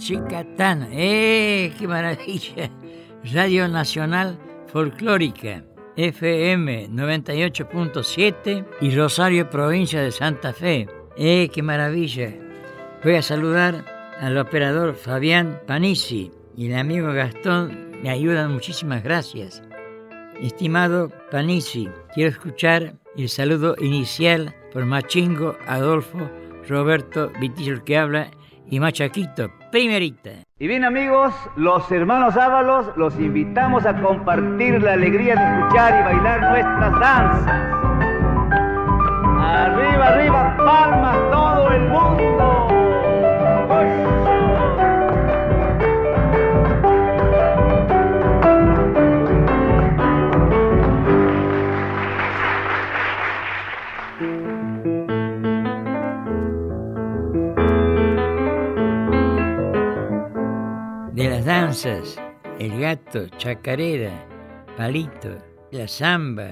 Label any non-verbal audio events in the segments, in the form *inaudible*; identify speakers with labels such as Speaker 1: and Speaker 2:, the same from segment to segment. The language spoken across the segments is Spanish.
Speaker 1: Chicatán. ¡Eh, qué maravilla! Radio Nacional Folclórica, FM 98.7 y Rosario, provincia de Santa Fe. ¡Eh, qué maravilla! Voy a saludar al operador Fabián Panisi y el amigo Gastón. Me ayudan, muchísimas gracias. Estimado Panisi, quiero escuchar el saludo inicial por Machingo, Adolfo, Roberto, Vitillo que habla y Machaquito, primerita.
Speaker 2: Y bien amigos, los hermanos Ábalos los invitamos a compartir la alegría de escuchar y bailar nuestras danzas. Arriba, arriba, palmas todo el mundo.
Speaker 1: El gato, chacarera, palito, la samba,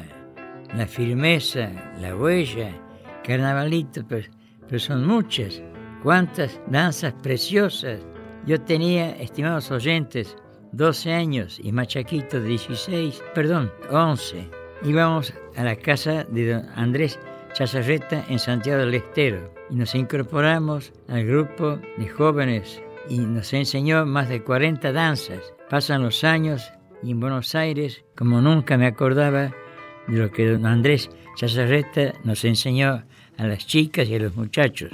Speaker 1: la firmeza, la huella, carnavalito, pero, pero son muchas. Cuántas danzas preciosas. Yo tenía, estimados oyentes, 12 años y Machaquito 16, perdón, 11. Íbamos a la casa de don Andrés Chazarreta en Santiago del Estero y nos incorporamos al grupo de jóvenes y nos enseñó más de 40 danzas. Pasan los años y en Buenos Aires, como nunca me acordaba de lo que don Andrés Chazarreta nos enseñó a las chicas y a los muchachos.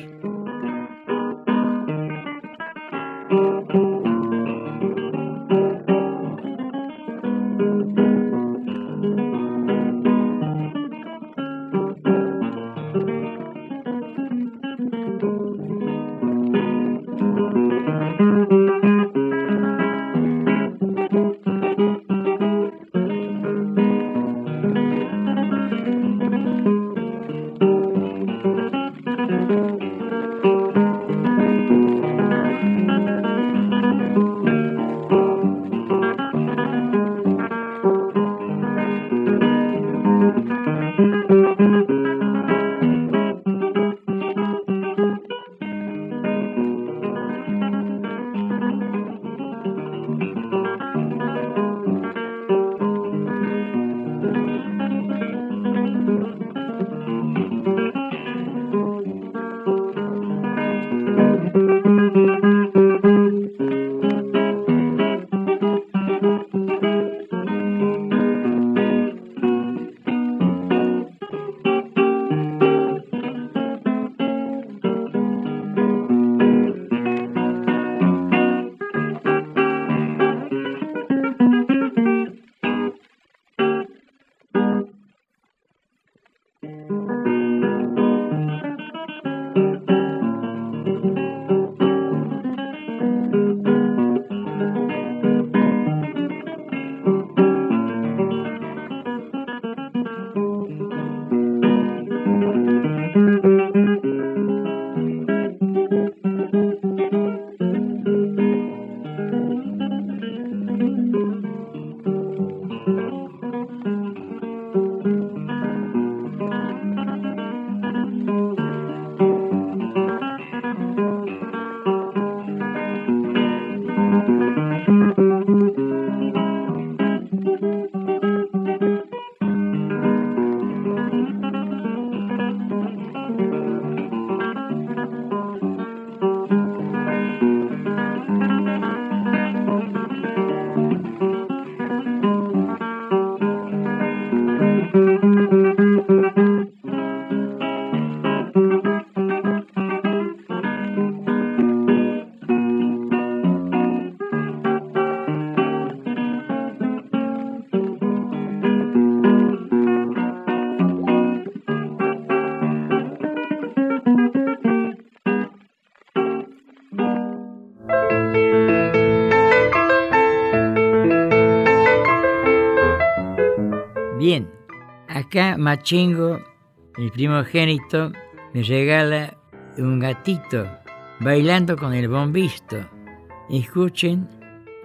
Speaker 1: Acá Machingo, mi primogénito, me regala un gatito bailando con el bombisto. Escuchen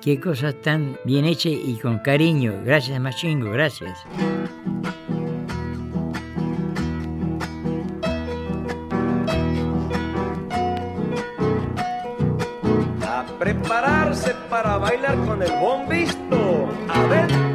Speaker 1: qué cosas tan bien hechas y con cariño. Gracias, Machingo, gracias.
Speaker 3: A prepararse para bailar con el bombisto adentro.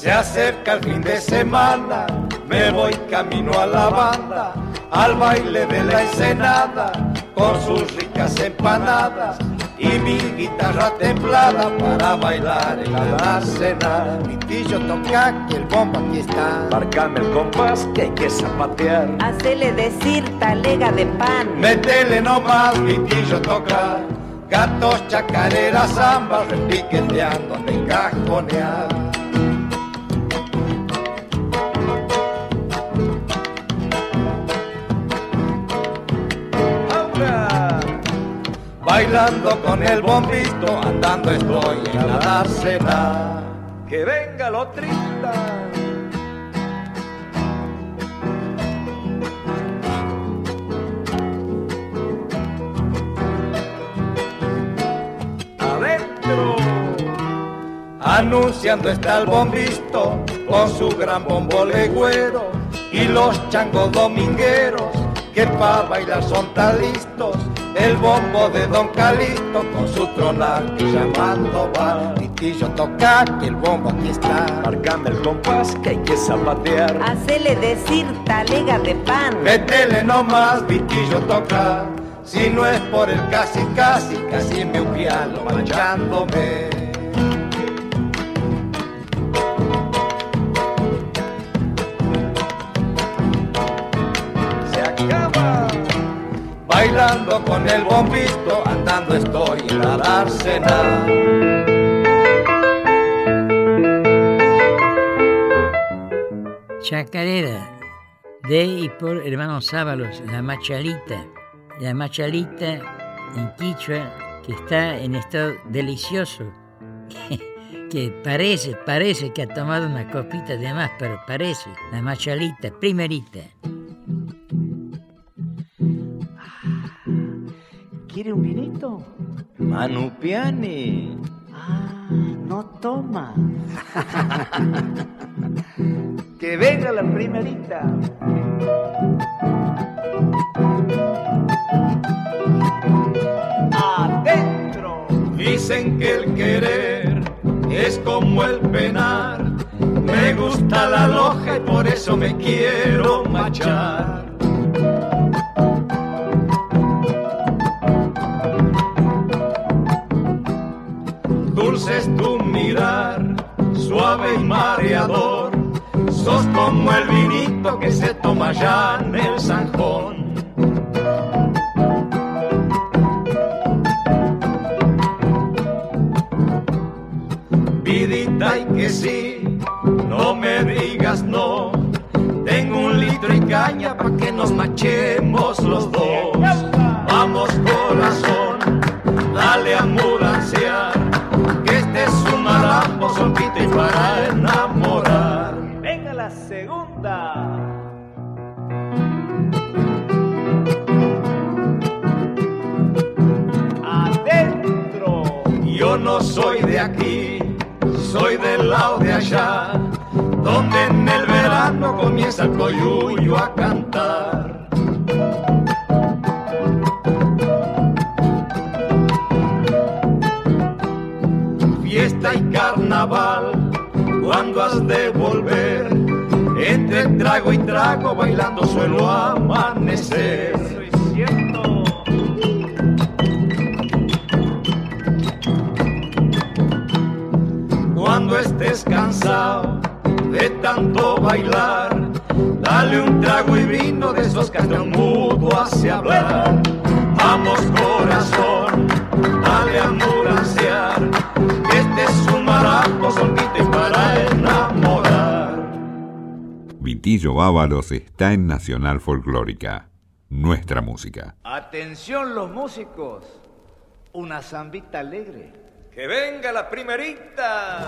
Speaker 3: Se acerca el fin de semana, me voy camino a la banda, al baile de la ensenada, con sus ricas empanadas y mi guitarra templada para bailar en la cena. Mi pillo toca que el bombo aquí está. Marcame el compás que hay que zapatear.
Speaker 4: Hacele decir talega de pan.
Speaker 3: Métele nomás, mi pillo toca. Gatos, chacareras, zambas, repiqueteando de cajonear. Bailando con el bombito, andando estoy en la dársena. Que venga lo trista. Adentro. Anunciando está el bombito con su gran bombo legüero y los changos domingueros que pa' bailar son tan listos el bombo de Don Calixto con su tronar llamando va. Vitillo toca que el bombo aquí está. Marcame el compás que hay que zapatear.
Speaker 4: Hacele decir talega de pan.
Speaker 3: Métele nomás, Vitillo toca. Si no es por el casi casi, casi me piano manchándome. Bailando con el bombito, andando estoy en la dársena.
Speaker 1: Chacarera, de y por hermanos Sábalos, la machalita. La machalita en Quichua, que está en estado delicioso. *laughs* que parece, parece que ha tomado una copita de más, pero parece. La machalita, primerita.
Speaker 2: ¿Quiere un vinito?
Speaker 3: Manupiani.
Speaker 2: Ah, no toma. *laughs* que venga la primerita. Adentro.
Speaker 3: Dicen que el querer es como el penar. Me gusta la loja y por eso me quiero machar. Es tu mirar, suave y mareador. Sos como el vinito que se toma ya en el zanjón. Vidita y que sí, no me digas no. Tengo un litro y caña para que nos machemos los dos. Soy de aquí, soy del lado de allá, donde en el verano comienza el coyuyo a cantar. y carnaval, cuando has de volver, entre trago y trago bailando suelo amanecer. Cuando estés cansado de tanto bailar, dale un trago y vino de esos que hasta un mudo hace hablar. Vamos corazón, dale a este es un marambo solquito para enamorar.
Speaker 5: Vitillo Bávaros está en Nacional Folclórica, nuestra música.
Speaker 2: Atención los músicos, una zambita alegre.
Speaker 3: Que venga la primerita.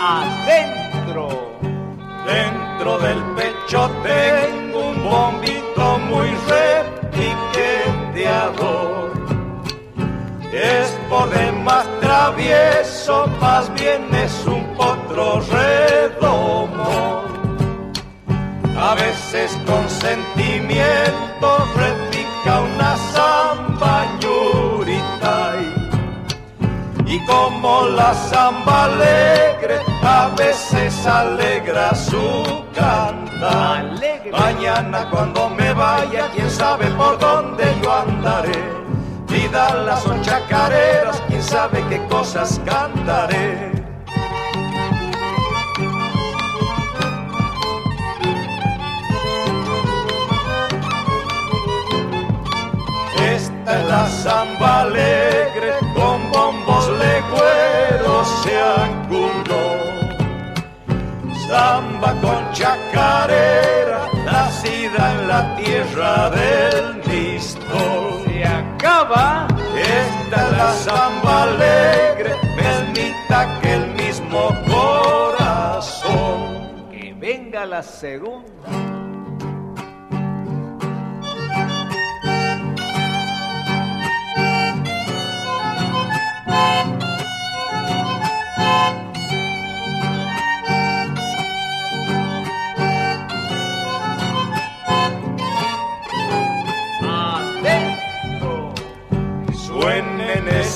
Speaker 3: Adentro, dentro del travieso, más bien es un potro redomo. A veces con sentimiento repica una samba y como la samba alegre a veces alegra su cantar. Mañana cuando me vaya, quién sabe por dónde yo andaré. Vida las son chacareras, quién sabe qué cosas cantaré. Esta es la samba alegre con bombos legüeros se ancunó. Samba con chacarera, nacida en la tierra del Misto. Esta es la samba alegre, permita que el mismo corazón.
Speaker 2: Que venga la segunda.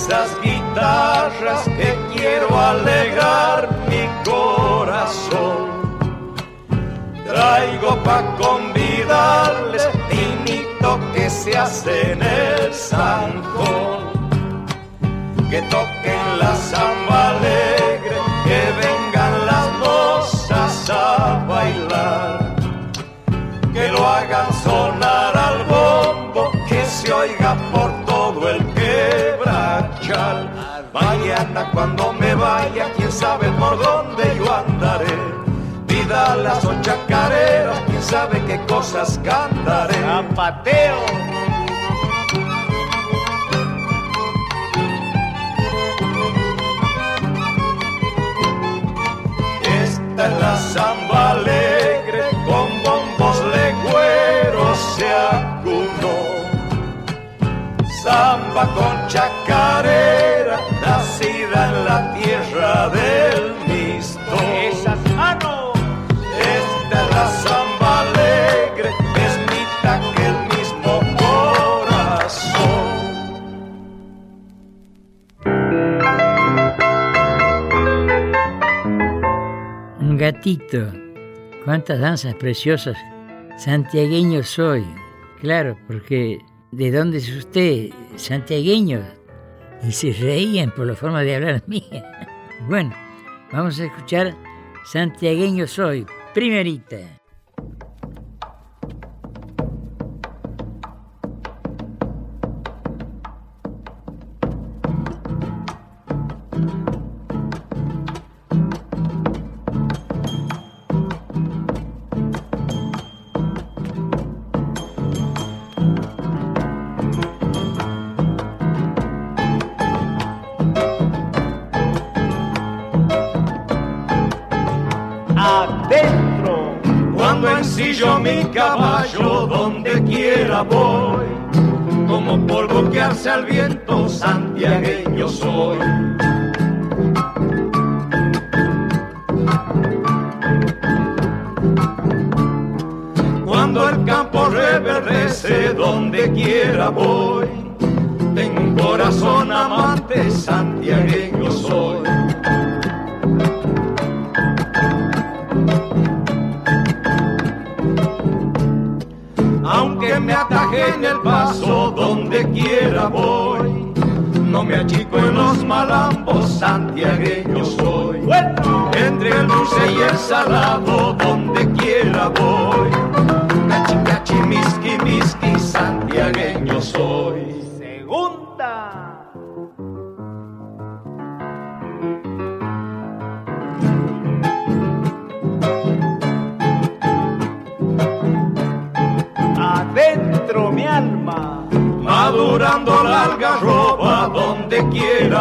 Speaker 3: Esas guitarras que quiero alegrar mi corazón. Traigo pa' convidarles tinito que se hace en el zancón. Que toquen la samba Mañana cuando me vaya, quién sabe por dónde yo andaré. Vida las son chacareras, quién sabe qué cosas cantaré.
Speaker 2: Zapateo.
Speaker 3: Esta es la samba alegre, con bombos legüeros se acunó. Samba con chacarera, nacida en la del Misto.
Speaker 2: Esas manos.
Speaker 3: Esta es la samba alegre, es mitad que el mismo corazón.
Speaker 1: Un gatito. Cuántas danzas preciosas. Santiagueño soy. Claro, porque ¿de dónde es usted? Santiagueño. Y se reían por la forma de hablar *laughs* mía. Bueno, vamos a escuchar Santiagueño soy. Primerita.
Speaker 3: Caballo donde quiera voy, como polvo que hace al viento, santiagueño soy. Cuando el campo reverdece donde quiera voy, tengo un corazón amante, santiagueño soy. Me ataje en el paso donde quiera voy, no me achico en los malambos, santiagueño soy. Entre el dulce y el salado donde quiera voy, cachi cachi miski miski, santiagueño soy.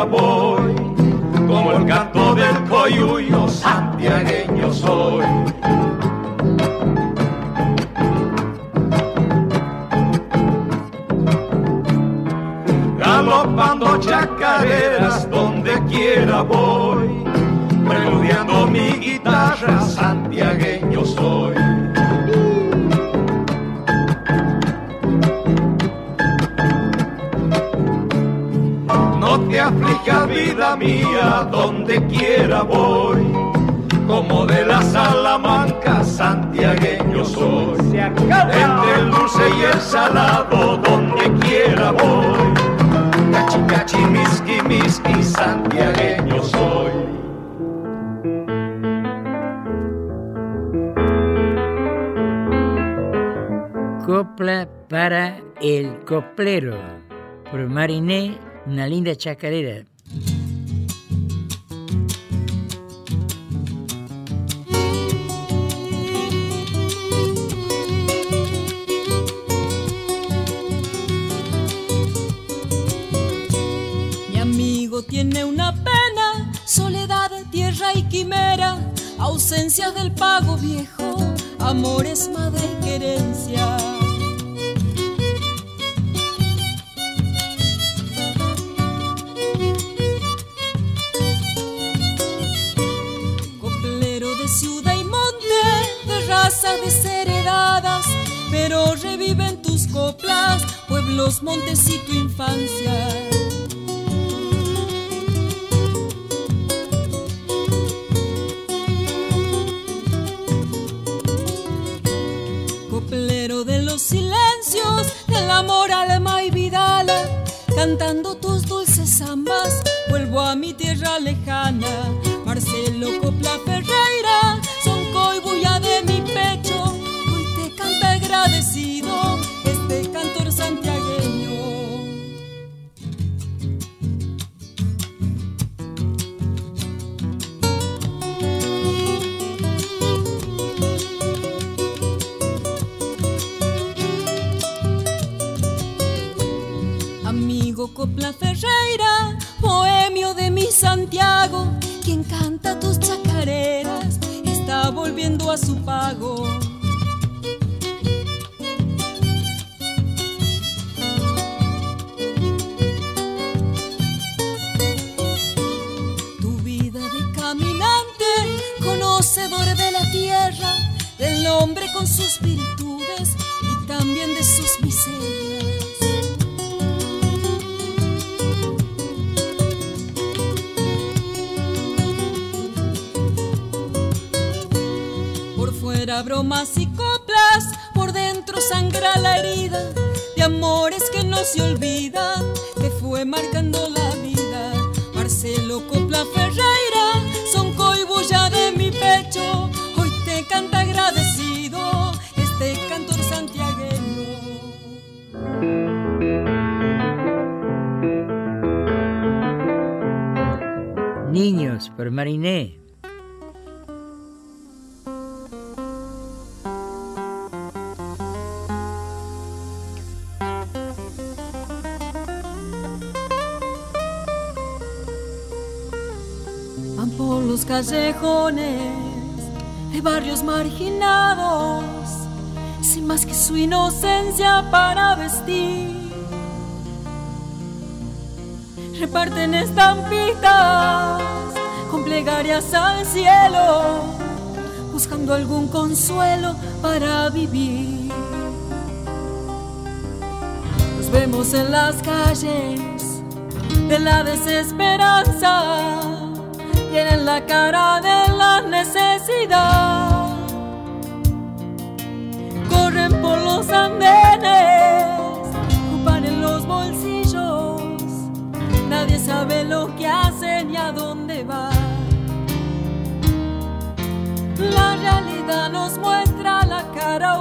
Speaker 3: como el canto del coyuyo santiagueño soy. Galopando chacareras donde quiera voy, preludiando mi guitarra santiagueña. Aflija vida mía, donde quiera voy, como de la Salamanca, santiagueño soy. Entre el dulce y el salado, donde quiera voy, cachi cachi, miski miski, santiagueño soy.
Speaker 1: Copla para el coplero. Por Mariné, una linda chacarera.
Speaker 6: Mi amigo tiene una pena, soledad, tierra y quimera, ausencia del pago viejo, amores, madre y querencia. Desheredadas, pero reviven tus coplas, pueblos, montes y tu infancia. Coplero de los silencios, del amor, alma y vidala, cantando
Speaker 1: Niños, por Mariné.
Speaker 6: Van por los callejones de barrios marginados, sin más que su inocencia para vestir. Reparten estampitas plegarias al cielo, buscando algún consuelo para vivir. Nos vemos en las calles de la desesperanza tienen la cara de la necesidad. Corren por los andenes, ocupan en los bolsillos. Nadie sabe lo que hacen nos muestra la cara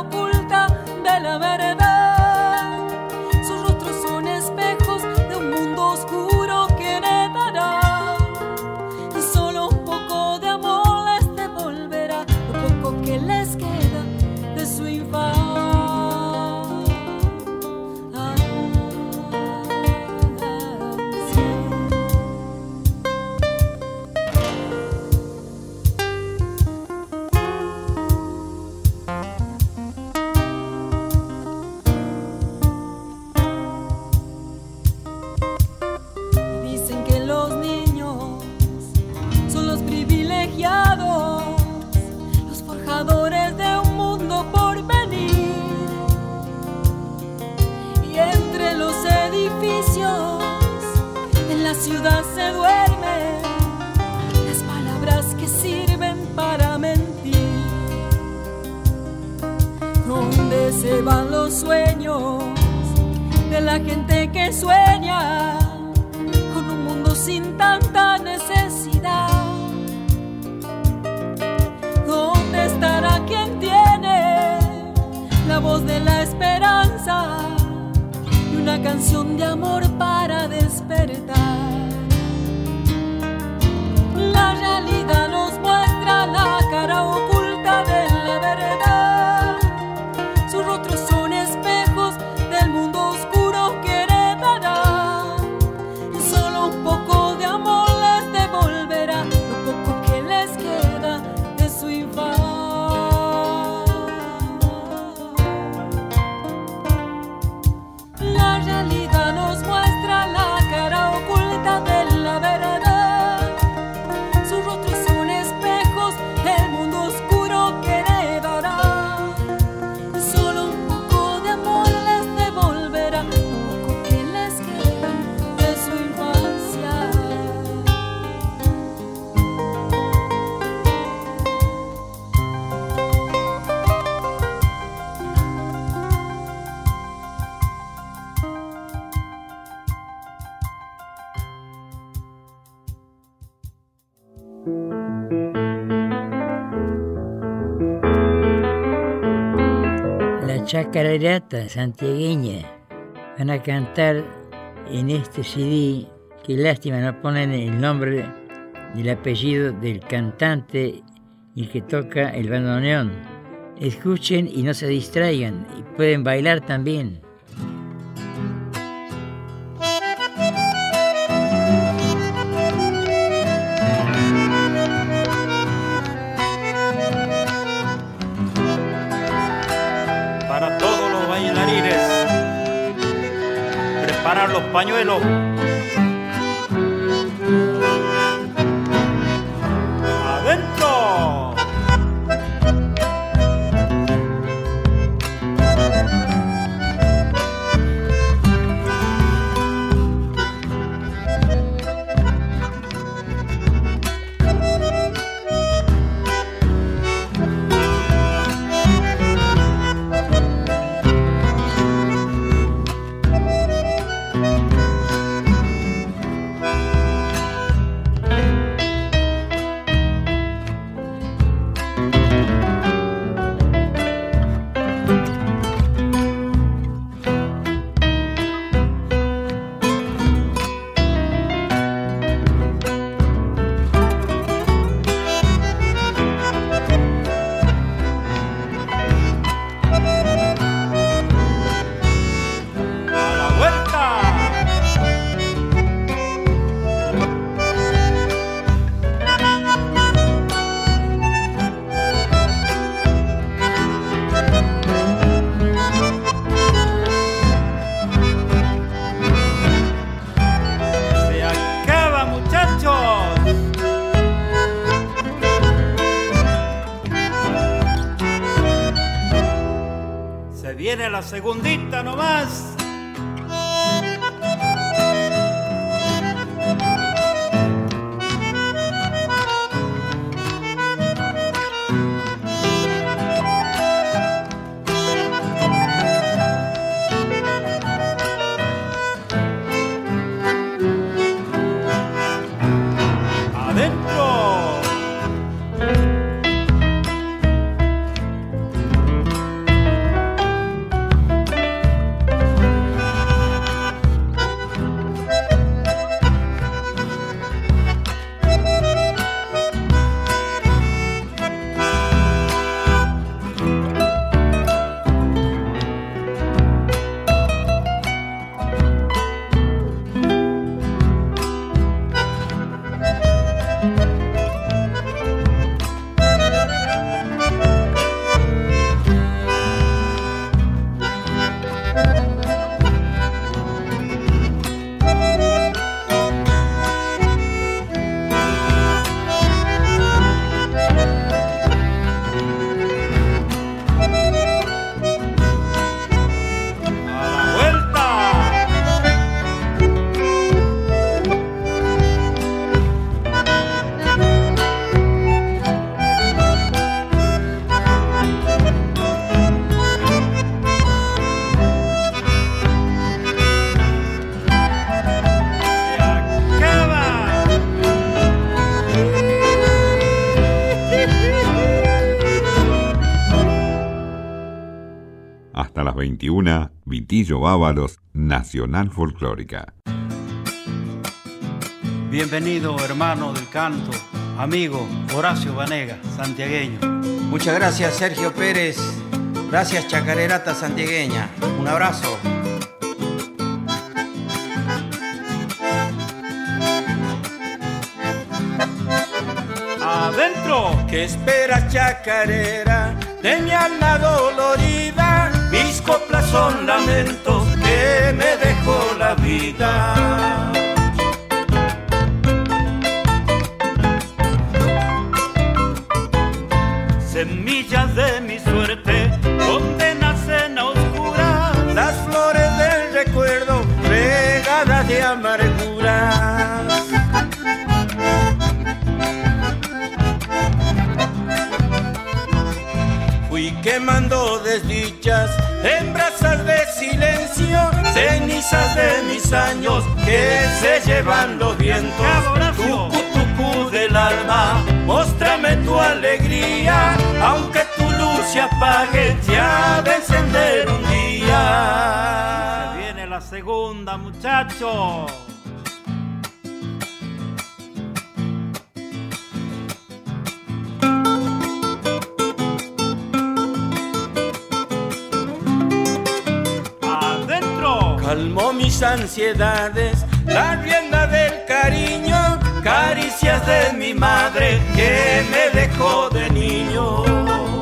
Speaker 1: carirata santiagueña. Van a cantar en este CD, que lástima no ponen el nombre ni el apellido del cantante y que toca el bandoneón. Escuchen y no se distraigan, y pueden bailar también.
Speaker 5: pañuelo. 21, Vitillo Bávalos, Nacional Folclórica.
Speaker 7: Bienvenido, hermano del canto, amigo Horacio Vanega, santiagueño.
Speaker 8: Muchas gracias, Sergio Pérez. Gracias, Chacarerata Santiagueña. Un abrazo.
Speaker 7: Adentro.
Speaker 9: ¿Qué esperas, chacarera, de mi alma dolorida? Mis coplas son lamentos que me dejó la vida. Semillas de mi suerte, donde nacen a oscuras las flores del recuerdo, regadas de amarguras. Fui quemando desdichas en brasas de silencio, cenizas de mis años que se llevan los vientos. Tucu, tucu del alma, muéstrame tu alegría, aunque tu luz se apague, ya de encender un día.
Speaker 7: Se viene la segunda, muchachos.
Speaker 9: Calmó mis ansiedades, la rienda del cariño, caricias de mi madre que me dejó de niño.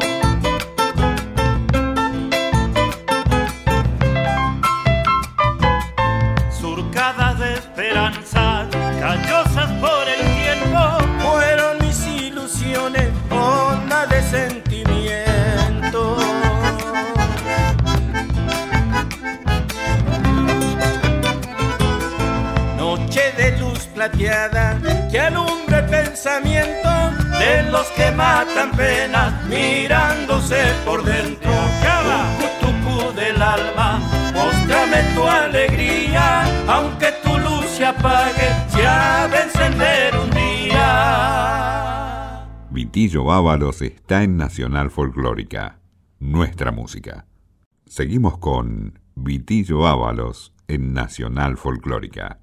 Speaker 9: Pensamiento de los que matan penas mirándose por dentro. Tucu, tucu del alma, muéstrame tu alegría, aunque tu luz se apague, ya de encender un día.
Speaker 5: Vitillo Bávalos está en Nacional Folclórica, nuestra música. Seguimos con Vitillo Ábalos en Nacional Folclórica.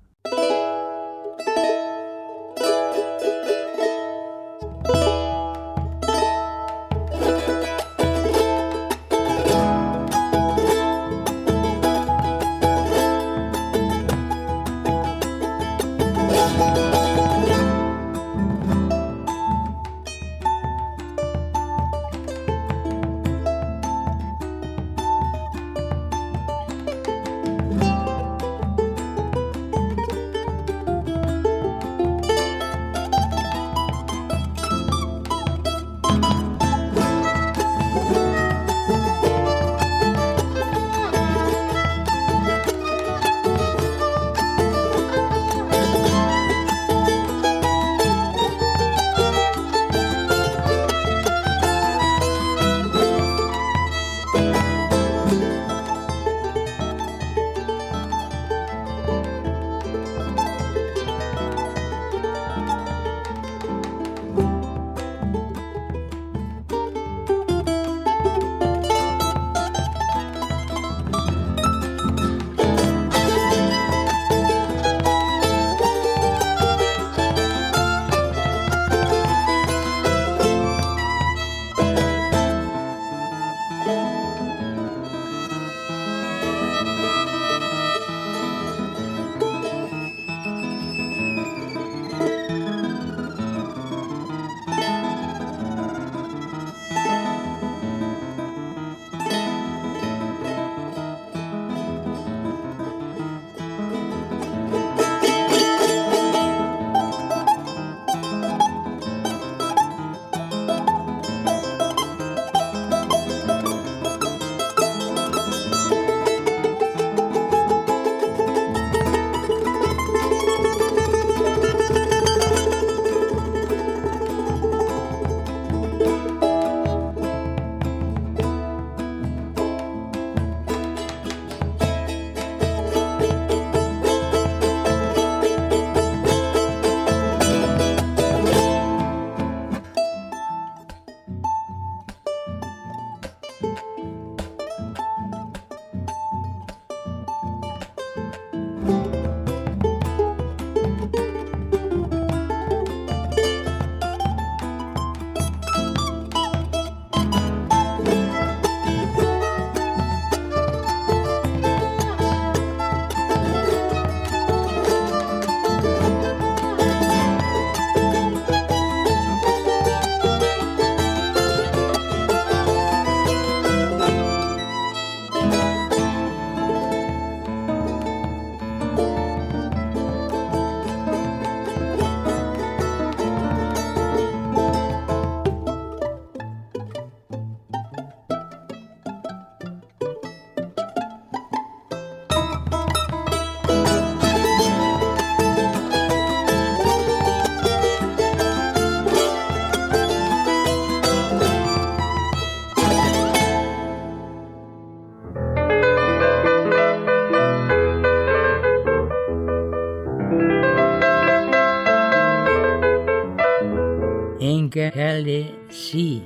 Speaker 1: Inca Jale Sí,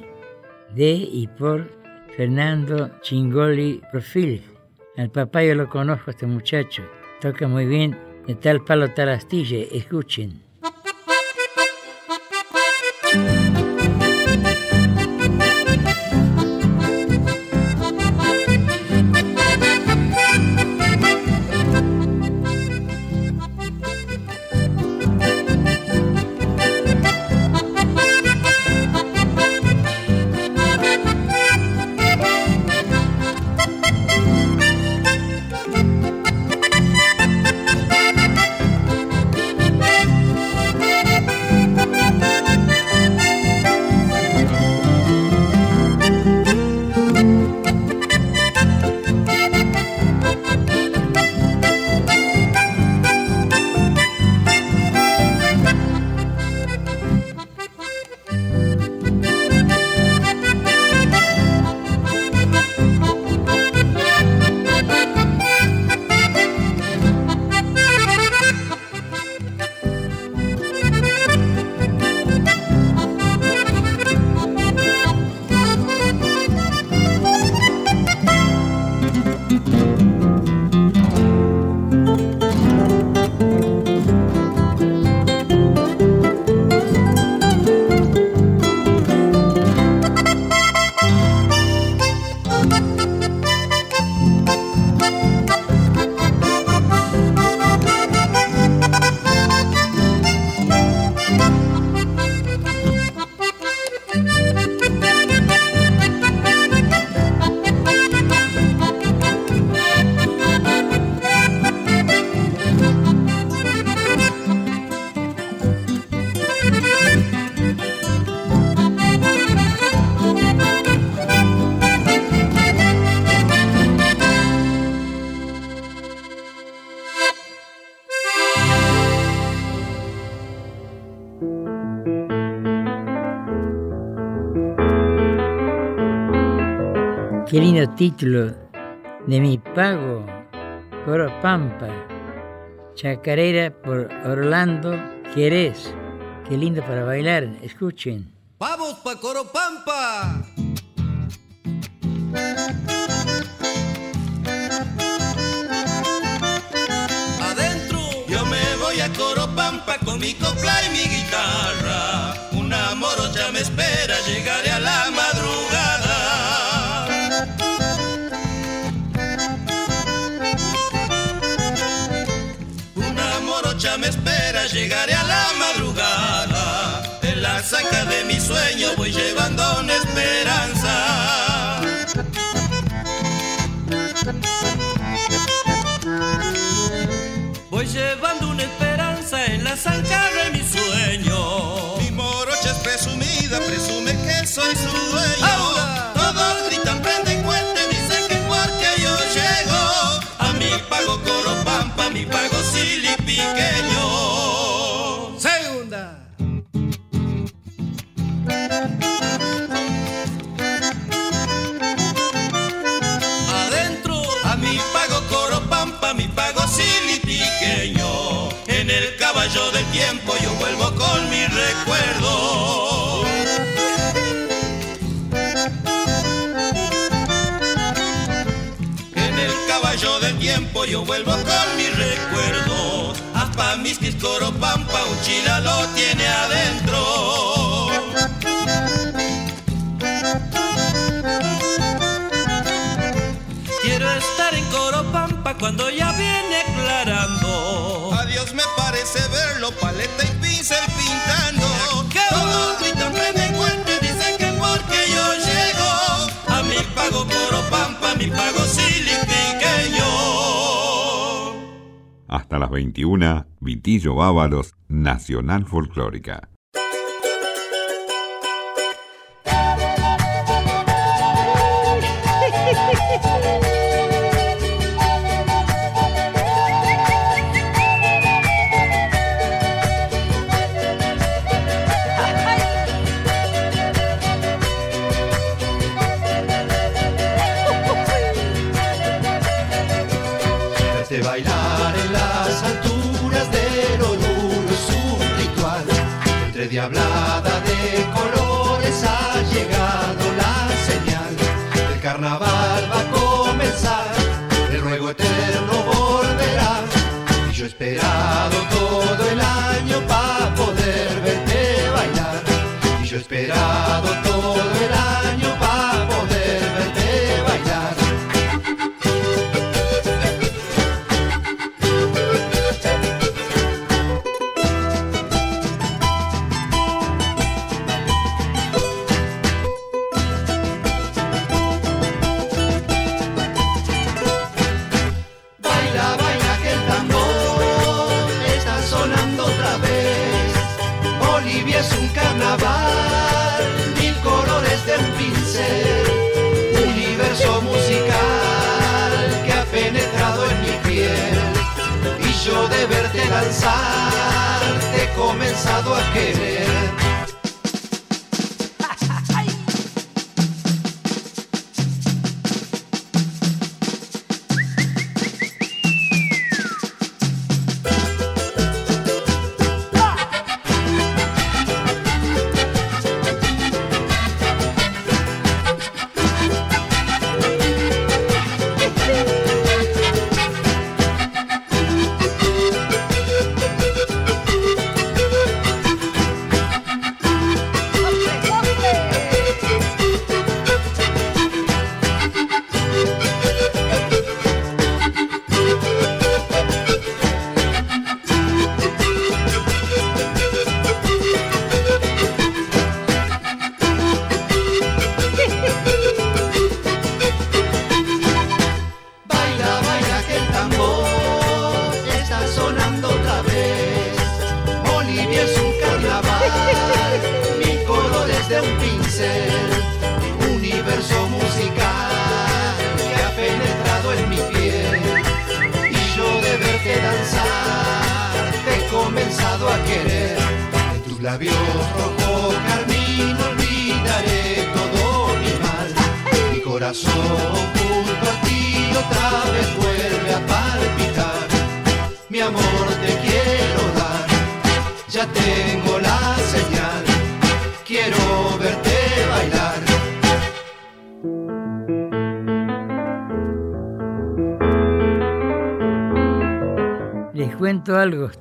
Speaker 1: de y por Fernando Chingoli Profil. Al papá yo lo conozco, este muchacho. Toca muy bien de tal palo tal astilla. Escuchen. Título de mi pago, Coro Pampa, chacarera por Orlando Jerez. Qué lindo para bailar, escuchen.
Speaker 8: ¡Vamos pa Coropampa!
Speaker 3: Adentro yo me voy a Coropampa con mi copla y mi guitarra. Una morocha me espera, llegaré a En la saca de mi sueño voy llevando una esperanza.
Speaker 9: Voy llevando una esperanza en la zanca de mi sueño.
Speaker 3: Mi morocha es presumida, presume que soy su dueño. Vuelvo con mi recuerdo. Aspa mis coro pampa, un chila lo tiene adentro.
Speaker 9: Quiero estar en Coropampa cuando ya viene aclarando.
Speaker 3: Adiós me parece verlo, paleta y pincel pintando.
Speaker 5: Las 21, Vitillo Ábalos, Nacional Folclórica.
Speaker 10: Entre
Speaker 11: Prediablada de colores ha llegado la señal. El carnaval va a comenzar, el ruego eterno volverá. Y yo he esperado todo el año para poder verte bailar. Y yo he esperado todo el año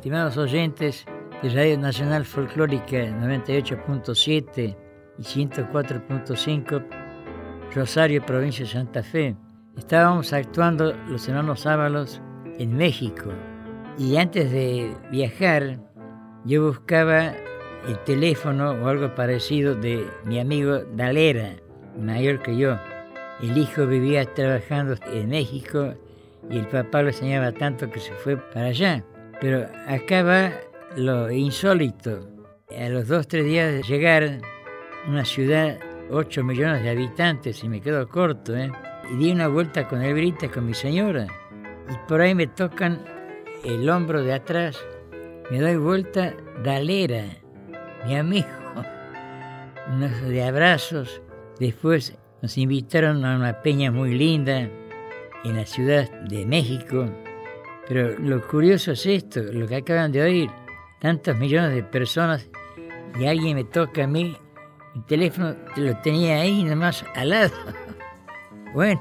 Speaker 1: estimados oyentes de Radio Nacional Folclórica 98.7 y 104.5, Rosario, provincia de Santa Fe. Estábamos actuando los hermanos Ábalos en México y antes de viajar yo buscaba el teléfono o algo parecido de mi amigo Dalera, mayor que yo. El hijo vivía trabajando en México y el papá lo enseñaba tanto que se fue para allá. Pero acá va lo insólito. A los dos, tres días de llegar, una ciudad, 8 millones de habitantes, y me quedo corto, ¿eh? Y di una vuelta con el Brita, con mi señora. Y por ahí me tocan el hombro de atrás. Me doy vuelta, Dalera, mi amigo. *laughs* Unos de abrazos. Después nos invitaron a una peña muy linda en la Ciudad de México. Pero lo curioso es esto, lo que acaban de oír. Tantos millones de personas y alguien me toca a mí. El teléfono lo tenía ahí nomás al lado. *laughs* Bueno.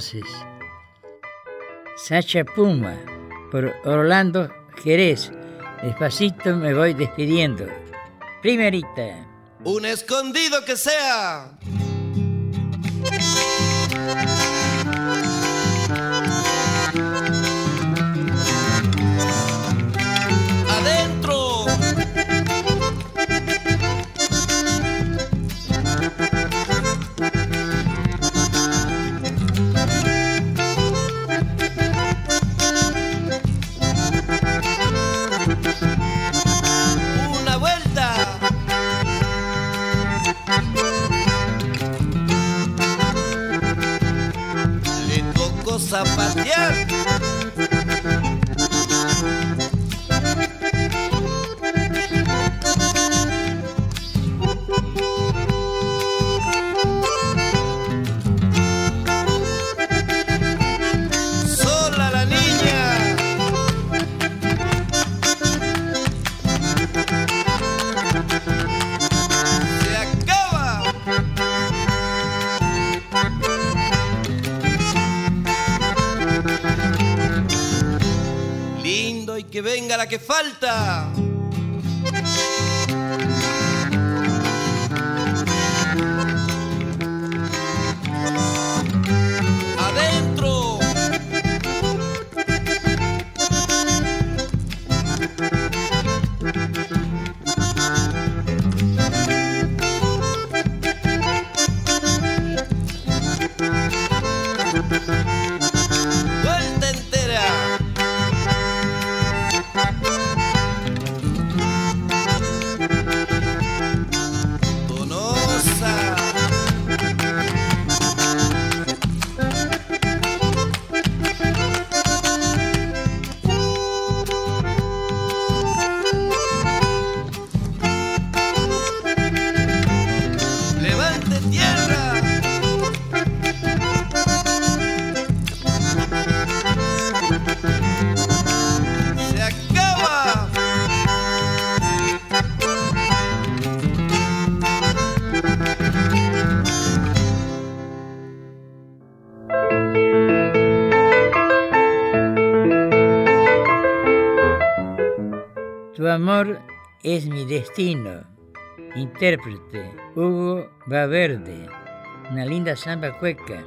Speaker 1: entonces. Sacha Puma por Orlando Jerez. Despacito me voy despidiendo. Primerita.
Speaker 9: Un escondido que sea que falta.
Speaker 1: es mi destino. Intérprete Hugo Valverde. Una linda samba cueca.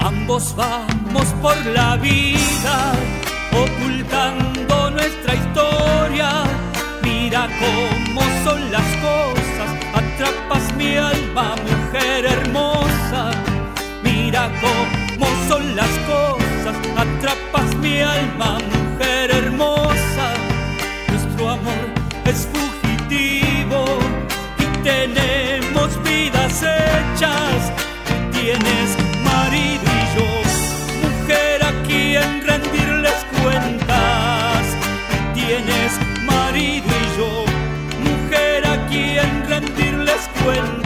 Speaker 10: Ambos vamos por la vida ocultando nuestra historia. Mira cómo son las cosas, atrapas mi alma, mujer hermosa. Mira cómo son las cosas, atrapas mi alma, mujer hermosa. Nuestro amor es fugitivo y tenemos vidas hechas. Tienes suelo.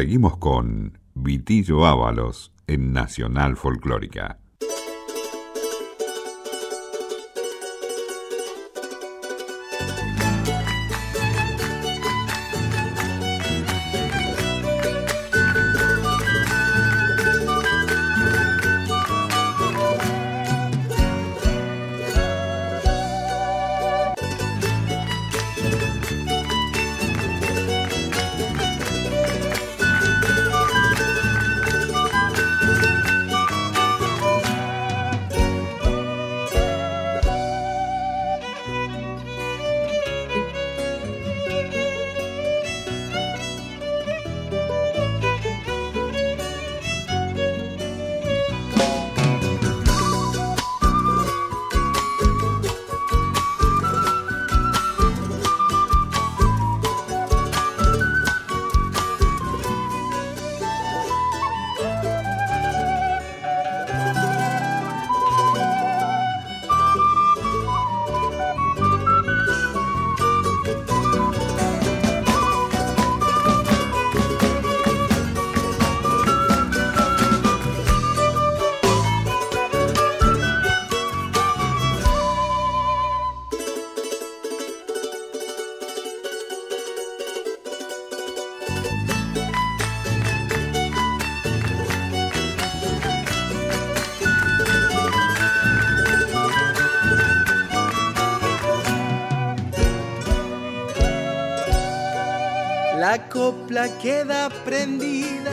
Speaker 5: Seguimos con Vitillo Ábalos en Nacional Folclórica.
Speaker 12: Copla queda prendida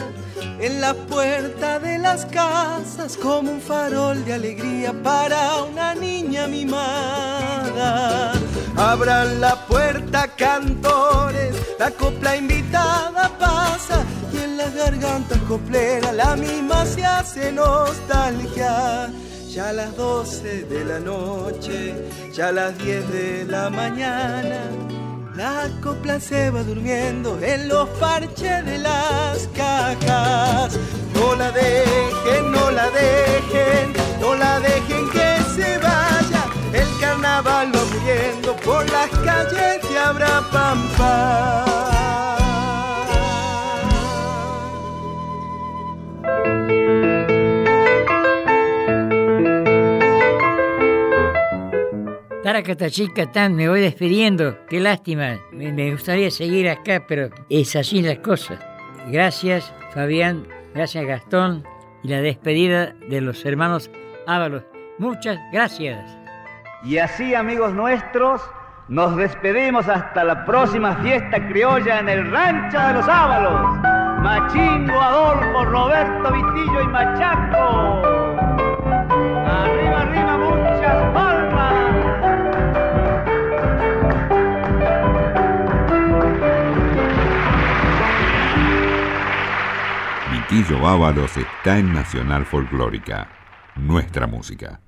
Speaker 12: en la puerta de las casas como un farol de alegría para una niña mimada. Abran la puerta, cantores, la copla invitada pasa y en las gargantas copleras la misma se hace nostalgia. Ya a las doce de la noche, ya a las diez de la mañana la copla se va durmiendo en los parches de las cajas. No la dejen, no la dejen, no la dejen que se vaya. El carnaval va muriendo por las calles de Abrapampa.
Speaker 1: Chica tan, me voy despidiendo. Qué lástima. Me, gustaría seguir acá, pero es así las cosas. Gracias, Fabián. Gracias, Gastón. Y la despedida de los hermanos Ábalos. Muchas gracias.
Speaker 2: Y así, amigos nuestros, nos despedimos hasta la próxima fiesta criolla en el Rancho de los Ábalos. Machingo, Adolfo, Roberto Vitillo y Machaco. Arriba, arriba,
Speaker 5: Vitillo Ábalos está en Nacional Folclórica, nuestra música.